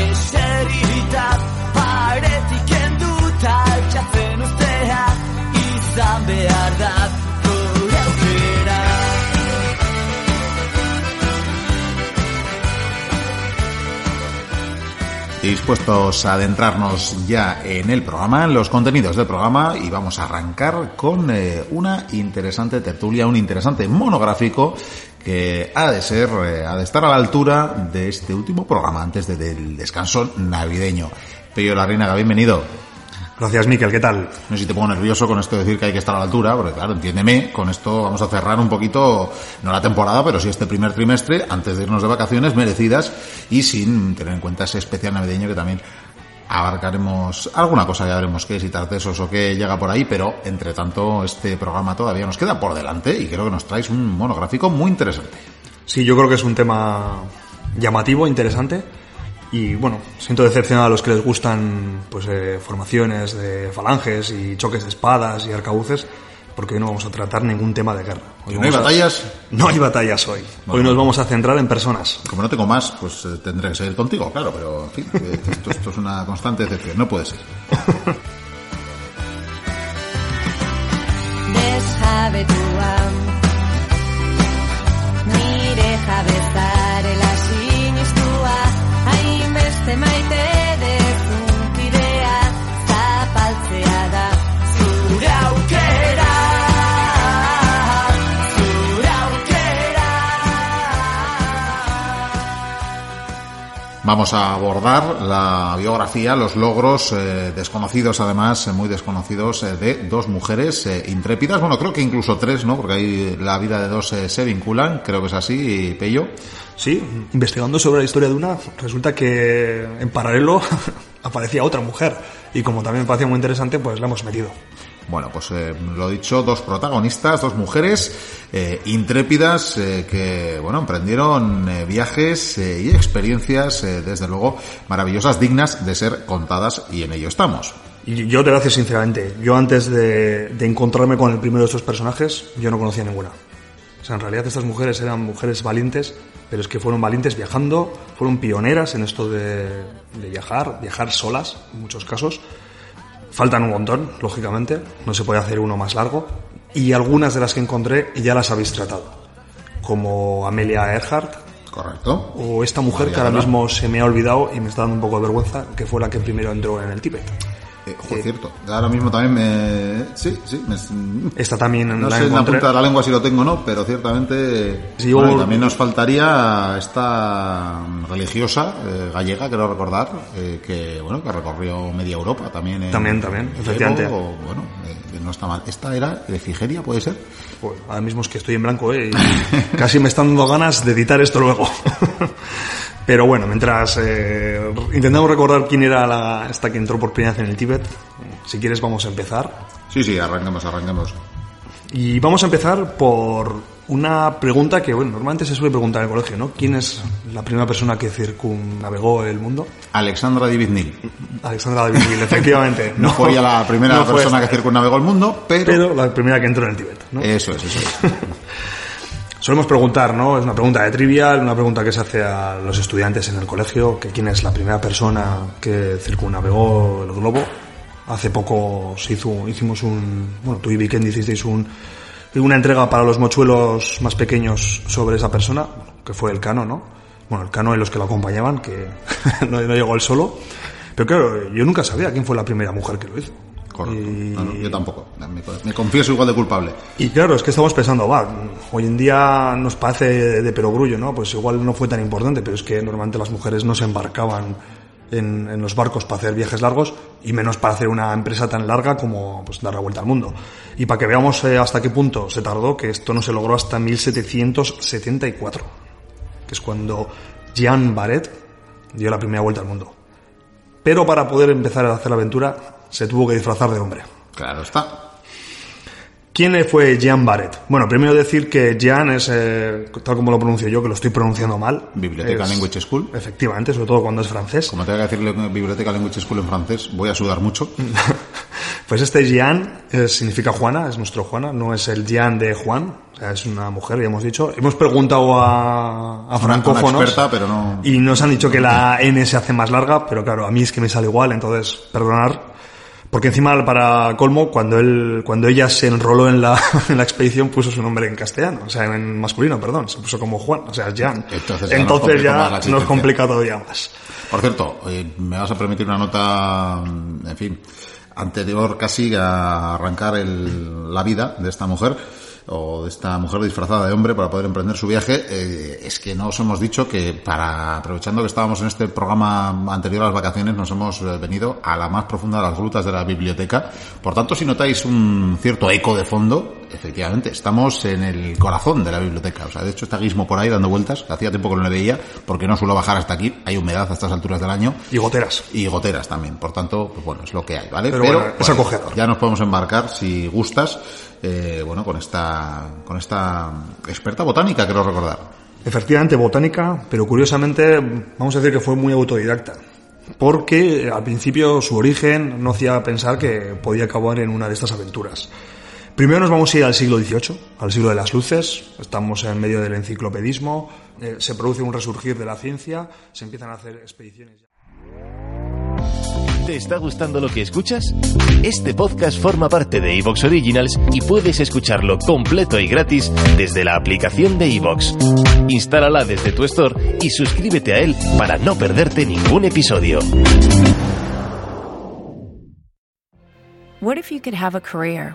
Eserita Paretik enduta altxatzen ustea Izan behar da Dispuestos a adentrarnos ya en el programa, en los contenidos del programa, y vamos a arrancar con eh, una interesante tertulia, un interesante monográfico que ha de ser, eh, ha de estar a la altura de este último programa antes de- del descanso navideño. Pello Larrinaga, bienvenido. Gracias, Miquel. ¿Qué tal? No sé si te pongo nervioso con esto de decir que hay que estar a la altura, porque claro, entiéndeme, con esto vamos a cerrar un poquito, no la temporada, pero sí este primer trimestre, antes de irnos de vacaciones merecidas y sin tener en cuenta ese especial navideño que también abarcaremos alguna cosa, ya veremos qué es y tartesos o qué llega por ahí, pero entre tanto este programa todavía nos queda por delante y creo que nos traes un monográfico muy interesante. Sí, yo creo que es un tema llamativo, interesante. Y bueno, siento decepcionar a los que les gustan pues eh, formaciones de falanges y choques de espadas y arcabuces, porque hoy no vamos a tratar ningún tema de guerra. Hoy ¿No hay a- batallas? No hay batallas hoy. Hoy nos vamos a centrar en personas. Como no tengo más, pues eh, tendré que seguir contigo, claro, pero en fin, esto, esto es una constante decepción, no puede ser. Vamos a abordar la biografía, los logros eh, desconocidos, además, eh, muy desconocidos, eh, de dos mujeres eh, intrépidas. Bueno, creo que incluso tres, ¿no? Porque ahí la vida de dos eh, se vinculan, creo que es así, Pello. Sí, investigando sobre la historia de una, resulta que en paralelo aparecía otra mujer. Y como también me parecía muy interesante, pues la hemos metido. Bueno, pues eh, lo dicho, dos protagonistas, dos mujeres eh, intrépidas eh, que, bueno, emprendieron eh, viajes y experiencias, desde luego, maravillosas, dignas de ser contadas y en ello estamos. Yo te lo decir sinceramente, yo antes de, encontrarme con el primero de estos personajes, yo no conocía ninguna. O sea, en realidad estas mujeres eran mujeres valientes, pero es que fueron valientes viajando, fueron pioneras en esto de viajar, viajar solas, en muchos casos. Faltan un montón, lógicamente, no se puede hacer uno más largo. Y algunas de las que encontré ya las habéis tratado, como Amelia Earhart, ¿Correcto? o esta mujer que ahora mismo se me ha olvidado y me está dando un poco de vergüenza, que fue la que primero entró en el Tíbet. Eh, ojo, cierto. Ahora mismo también me... Sí, sí. Me... Esta también No la sé en la punta de la lengua si lo tengo o no, pero ciertamente... Sí, bueno, yo- también nos faltaría esta religiosa eh, gallega, quiero recordar, eh, que bueno que recorrió media Europa también. en- También, también, en efectivamente. O, bueno, eh, no está mal. Esta era de Figeria, ¿puede ser? Pues ahora mismo es que estoy en blanco, ¿eh? Y casi me están dando ganas de editar esto luego. Pero bueno, mientras eh, intentamos recordar quién era la, esta que entró por primera vez en el Tíbet, si quieres vamos a empezar. Sí, sí, arranquemos, arranquemos. Y vamos a empezar por una pregunta que, bueno, normalmente se suele preguntar en el colegio, ¿no? ¿Quién es la primera persona que circunnavegó el mundo? Alexandra Diviznil. Alexandra David Hill, efectivamente. No, fue ella la primera no persona que circunnavegó el mundo, pero... Pero la primera que entró en el Tíbet, ¿no? Eso es, eso es. Solemos preguntar, ¿no? Es una pregunta de trivial, una pregunta que se hace a los estudiantes en el colegio, que quién es la primera persona que circunnavegó el globo. Hace poco se hizo, hicimos un, bueno, tú y Vikendi hicisteis un, una entrega para los mochuelos más pequeños sobre esa persona, que fue el Cano, ¿no? Bueno, el Cano y los que lo acompañaban, que no, no llegó él solo. Pero claro, yo nunca sabía quién fue la primera mujer que lo hizo. Correcto. Y- No, no, yo tampoco. Me, me confieso igual de culpable. Y claro, es que estamos pensando, va, hoy en día nos parece de, de perogrullo, ¿no? Pues igual no fue tan importante, pero es que normalmente las mujeres no se embarcaban en, en los barcos para hacer viajes largos y menos para hacer una empresa tan larga como pues, dar la vuelta al mundo. Y para que veamos eh, hasta qué punto se tardó, que esto no se logró hasta 1774, que es cuando Jean Barret dio la primera vuelta al mundo. Pero para poder empezar a hacer la aventura se tuvo que disfrazar de hombre. Claro está. ¿Quién fue Jean Barret? Bueno, primero decir que Jean es, eh, tal como lo pronuncio yo, que lo estoy pronunciando mal. Biblioteca es- Language School. Efectivamente, sobre todo cuando es francés. Como tenga que decirle Biblioteca Language School en francés, voy a sudar mucho. Pues este Jean eh, significa Juana, es nuestro Juana, no es el Jean de Juan, o sea, es una mujer, ya hemos dicho. Hemos preguntado a, a francófonos una experta, pero no- y nos han dicho que la N se hace más larga, pero claro, a mí es que me sale igual, entonces, perdonar. Porque encima, para colmo, cuando él, cuando ella se enroló en la, en la expedición, puso su nombre en castellano, o sea, en masculino, perdón, se puso como Juan, o sea, es Jean. Entonces ya nos Entonces ya nos complica todavía más. Por cierto, eh, me vas a permitir una nota, en fin, anterior casi a arrancar el- la vida de esta mujer o de esta mujer disfrazada de hombre para poder emprender su viaje, eh, es que nos hemos dicho que para, aprovechando que estábamos en este programa anterior a las vacaciones, nos hemos eh, venido a la más profunda de las grutas de la biblioteca. Por tanto, si notáis un cierto eco de fondo, efectivamente, estamos en el corazón de la biblioteca. O sea, de hecho está Guismo por ahí dando vueltas, hacía tiempo que no le veía, porque no suelo bajar hasta aquí, hay humedad a estas alturas del año. Y goteras. Y goteras también, por tanto, pues bueno, es lo que hay, ¿vale? Pero bueno, es acogedor. Ya nos podemos embarcar, si gustas, eh, bueno, con esta, con esta experta botánica, quiero recordar. Efectivamente, botánica, pero curiosamente, vamos a decir que fue muy autodidacta. Porque al principio su origen no hacía pensar que podía acabar en una de estas aventuras. Primero nos vamos a ir al siglo XVIII, al siglo de las luces. Estamos en medio del enciclopedismo. eh, se produce un resurgir de la ciencia. Se empiezan a hacer expediciones. ¿Te está gustando lo que escuchas? Este podcast forma parte de Evox Originals y puedes escucharlo completo y gratis desde la aplicación de Evox. Instálala desde tu store y suscríbete a él para no perderte ningún episodio. What if you could have a career